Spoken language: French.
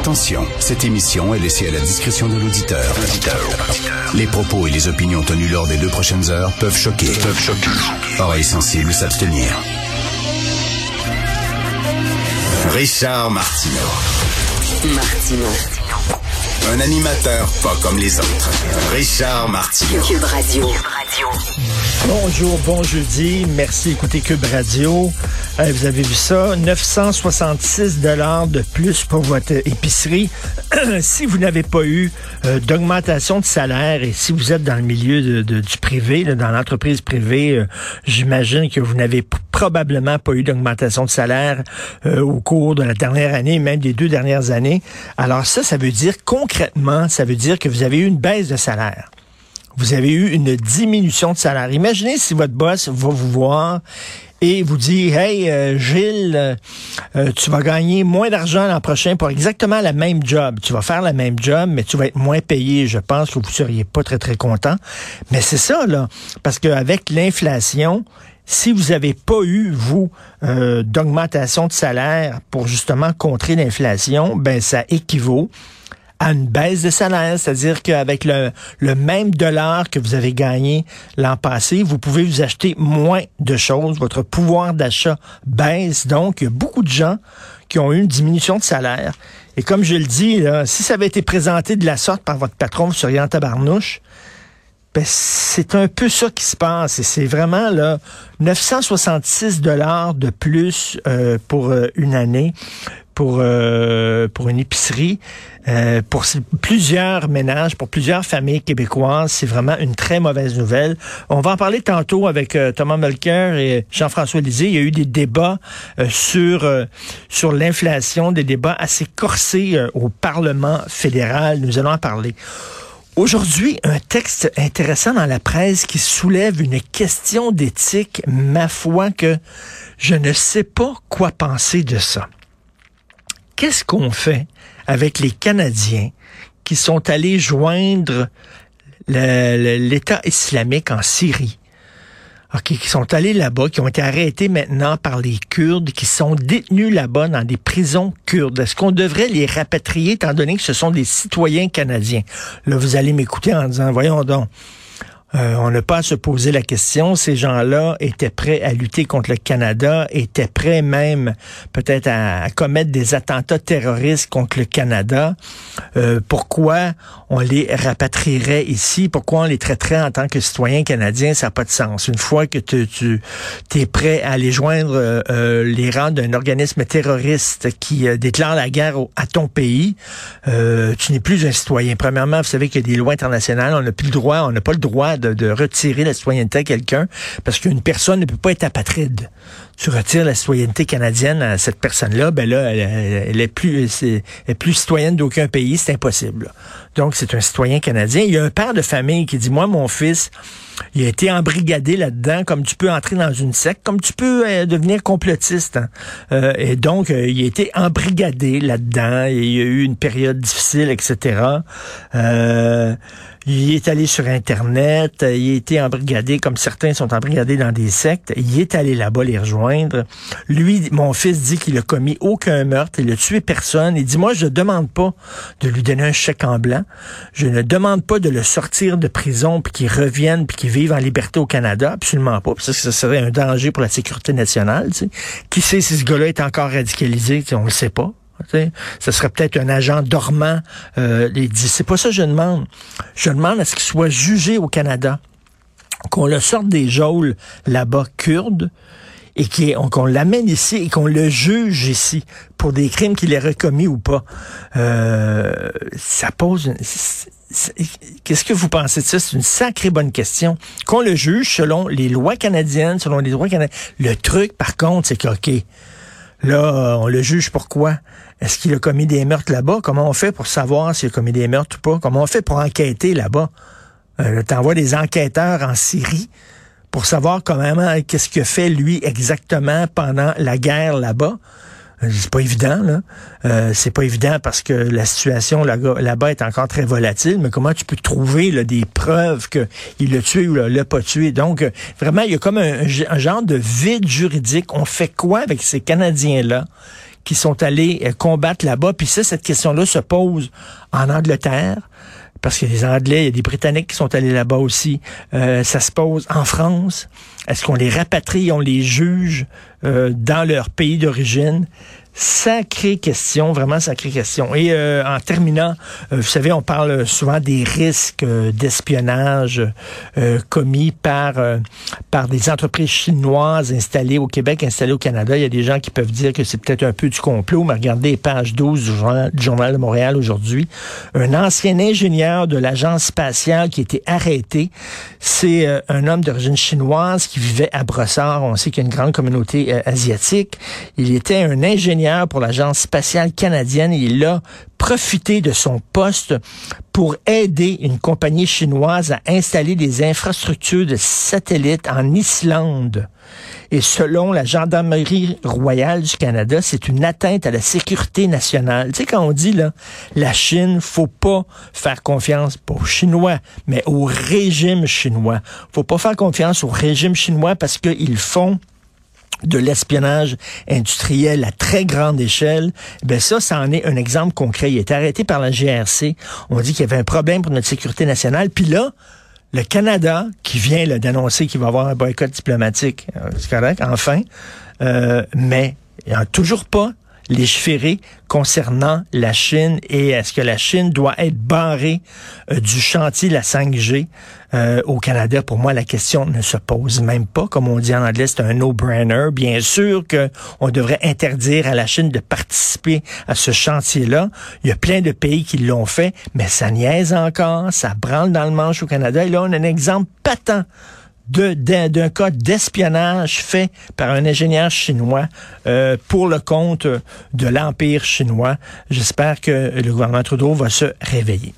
Attention, cette émission est laissée à la discrétion de l'auditeur. Les propos et les opinions tenues lors des deux prochaines heures peuvent choquer. Peuvent choquer. Oreilles sensibles s'abstenir. Richard Martineau. Martino. Un animateur pas comme les autres. Richard Martineau. Cube Radio. Bonjour, bon jeudi. Merci d'écouter Cube Radio. Vous avez vu ça, 966 dollars de plus pour votre épicerie. si vous n'avez pas eu euh, d'augmentation de salaire et si vous êtes dans le milieu du privé, dans l'entreprise privée, euh, j'imagine que vous n'avez probablement pas eu d'augmentation de salaire euh, au cours de la dernière année, même des deux dernières années. Alors ça, ça veut dire concrètement, ça veut dire que vous avez eu une baisse de salaire vous avez eu une diminution de salaire. Imaginez si votre boss va vous voir et vous dit Hey euh, Gilles, euh, euh, tu vas gagner moins d'argent l'an prochain pour exactement la même job. Tu vas faire la même job, mais tu vas être moins payé. Je pense que vous seriez pas très très content. Mais c'est ça là, parce qu'avec l'inflation, si vous n'avez pas eu, vous, euh, d'augmentation de salaire pour justement contrer l'inflation, ben ça équivaut à une baisse de salaire, c'est-à-dire qu'avec le, même dollar que vous avez gagné l'an passé, vous pouvez vous acheter moins de choses, votre pouvoir d'achat baisse, donc il y a beaucoup de gens qui ont eu une diminution de salaire. Et comme je le dis, si ça avait été présenté de la sorte par votre patron, vous seriez en tabarnouche. Ben, c'est un peu ça qui se passe et c'est vraiment là 966 dollars de plus euh, pour euh, une année pour euh, pour une épicerie. Pour plusieurs ménages pour plusieurs familles québécoises c'est vraiment une très mauvaise nouvelle. On va en parler tantôt avec Thomas Melker et Jean-François Lisée. Il y a eu des débats sur sur l'inflation des débats assez corsés au Parlement fédéral. Nous allons en parler Aujourd'hui, un texte intéressant dans la presse qui soulève une question d'éthique, ma foi que je ne sais pas quoi penser de ça. Qu'est-ce qu'on fait avec les Canadiens qui sont allés joindre l'État islamique en Syrie? Qui sont allés là-bas, qui ont été arrêtés maintenant par les Kurdes, qui sont détenus là-bas dans des prisons kurdes. Est-ce qu'on devrait les rapatrier étant donné que ce sont des citoyens canadiens? Là, vous allez m'écouter en disant, voyons donc, euh, on n'a pas à se poser la question. Ces gens-là étaient prêts à lutter contre le Canada, étaient prêts même peut-être à, commettre des attentats terroristes contre le Canada. Euh, pourquoi on les rapatrierait ici? Pourquoi on les traiterait en tant que citoyens canadiens? Ça n'a pas de sens. Une fois que tu, tu es prêt à aller joindre euh, euh, les rangs d'un organisme terroriste qui euh, déclare la guerre à ton pays, euh, tu n'es plus un citoyen. Premièrement, vous savez qu'il y a des lois internationales. On n'a plus le droit, on n'a pas le droit de, retirer la citoyenneté à quelqu'un parce qu'une personne ne peut pas être apatride. Tu retires la citoyenneté canadienne à cette personne-là, ben là, elle, elle- est plus, elle est plus citoyenne d'aucun pays, c'est impossible. Donc, c'est un citoyen canadien. Il y a un père de famille qui dit, moi, mon fils, il a été embrigadé là-dedans, comme tu peux entrer dans une secte, comme tu peux euh, devenir complotiste. hein. Euh, et donc, euh, il a été embrigadé là-dedans. Il y a eu une période difficile, etc. Euh, il est allé sur Internet, il a été embrigadé, comme certains sont embrigadés dans des sectes. Il est allé là-bas les rejoindre. Lui, mon fils dit qu'il a commis aucun meurtre, il a tué personne. Il dit, moi, je ne demande pas de lui donner un chèque en blanc. Je ne demande pas de le sortir de prison puis qu'il revienne puis qu'il vive en liberté au Canada. Absolument pas. Parce que ça serait un danger pour la sécurité nationale. Qui sait si ce gars-là est encore radicalisé? On le sait pas. tu sais. Ce serait peut-être un agent dormant. Euh, dit, c'est pas ça que je demande. Je demande à ce qu'il soit jugé au Canada. Qu'on le sorte des geôles là-bas kurdes et qu'on l'amène ici et qu'on le juge ici pour des crimes qu'il ait recommis ou pas. Euh, ça pose Qu'est-ce que vous pensez de ça? C'est une sacrée bonne question. Qu'on le juge selon les lois canadiennes, selon les droits canadiens. Le truc, par contre, c'est que, OK, là, on le juge pourquoi? Est-ce qu'il a commis des meurtres là-bas? Comment on fait pour savoir s'il a commis des meurtres ou pas? Comment on fait pour enquêter là-bas? Euh, T'envoies des enquêteurs en Syrie pour savoir comment, qu'est-ce que fait lui exactement pendant la guerre là-bas. Euh, C'est pas évident, là. Euh, c'est pas évident parce que la situation là- là-bas est encore très volatile, mais comment tu peux trouver des preuves qu'il l'a tué ou l'a l'a pas tué? Donc, euh, vraiment, il y a comme un, un genre de vide juridique. On fait quoi avec ces Canadiens-là? qui sont allés euh, combattre là-bas? Puis ça, cette question-là se pose en Angleterre parce qu'il y a des Anglais, il y a des Britanniques qui sont allés là-bas aussi. Euh, ça se pose en France. Est-ce qu'on les rapatrie, on les juge euh, dans leur pays d'origine? Sacrée question, vraiment sacrée question. Et euh, en terminant, euh, vous savez, on parle souvent des risques euh, d'espionnage commis par par des entreprises chinoises installées au Québec, installées au Canada. Il y a des gens qui peuvent dire que c'est peut-être un peu du complot, mais regardez page 12 du journal, du journal de Montréal aujourd'hui. Un ancien ingénieur de l'agence spatiale qui a été arrêté. C'est un homme d'origine chinoise qui vivait à Brossard. On sait qu'il y a une grande communauté asiatique. Il était un ingénieur pour l'Agence spatiale canadienne. Il a profité de son poste pour aider une compagnie chinoise à installer des infrastructures de satellites en Islande. Et selon la Gendarmerie royale du Canada, c'est une atteinte à la sécurité nationale. Tu sais, quand on dit, là, la Chine, faut pas faire confiance, aux Chinois, mais au régime chinois. Faut pas faire confiance au régime chinois parce qu'ils font de l'espionnage industriel à très grande échelle, ben ça, ça en est un exemple concret. Il été arrêté par la GRC. On dit qu'il y avait un problème pour notre sécurité nationale. Puis là, le Canada, qui vient d'annoncer qu'il va avoir un boycott diplomatique, euh, c'est correct, enfin, euh, mais il n'y a toujours pas légiférer concernant la Chine et est-ce que la Chine doit être barrée euh, du chantier de la 5G euh, au Canada? Pour moi, la question ne se pose même pas. Comme on dit en anglais, c'est un no-brainer. Bien sûr qu'on devrait interdire à la Chine de participer à ce chantier-là. Il y a plein de pays qui l'ont fait, mais ça niaise encore, ça branle dans le manche au Canada. Et là, on a un exemple patent d'un cas d'espionnage fait par un ingénieur chinois euh, pour le compte de l'Empire chinois. J'espère que le gouvernement Trudeau va se réveiller.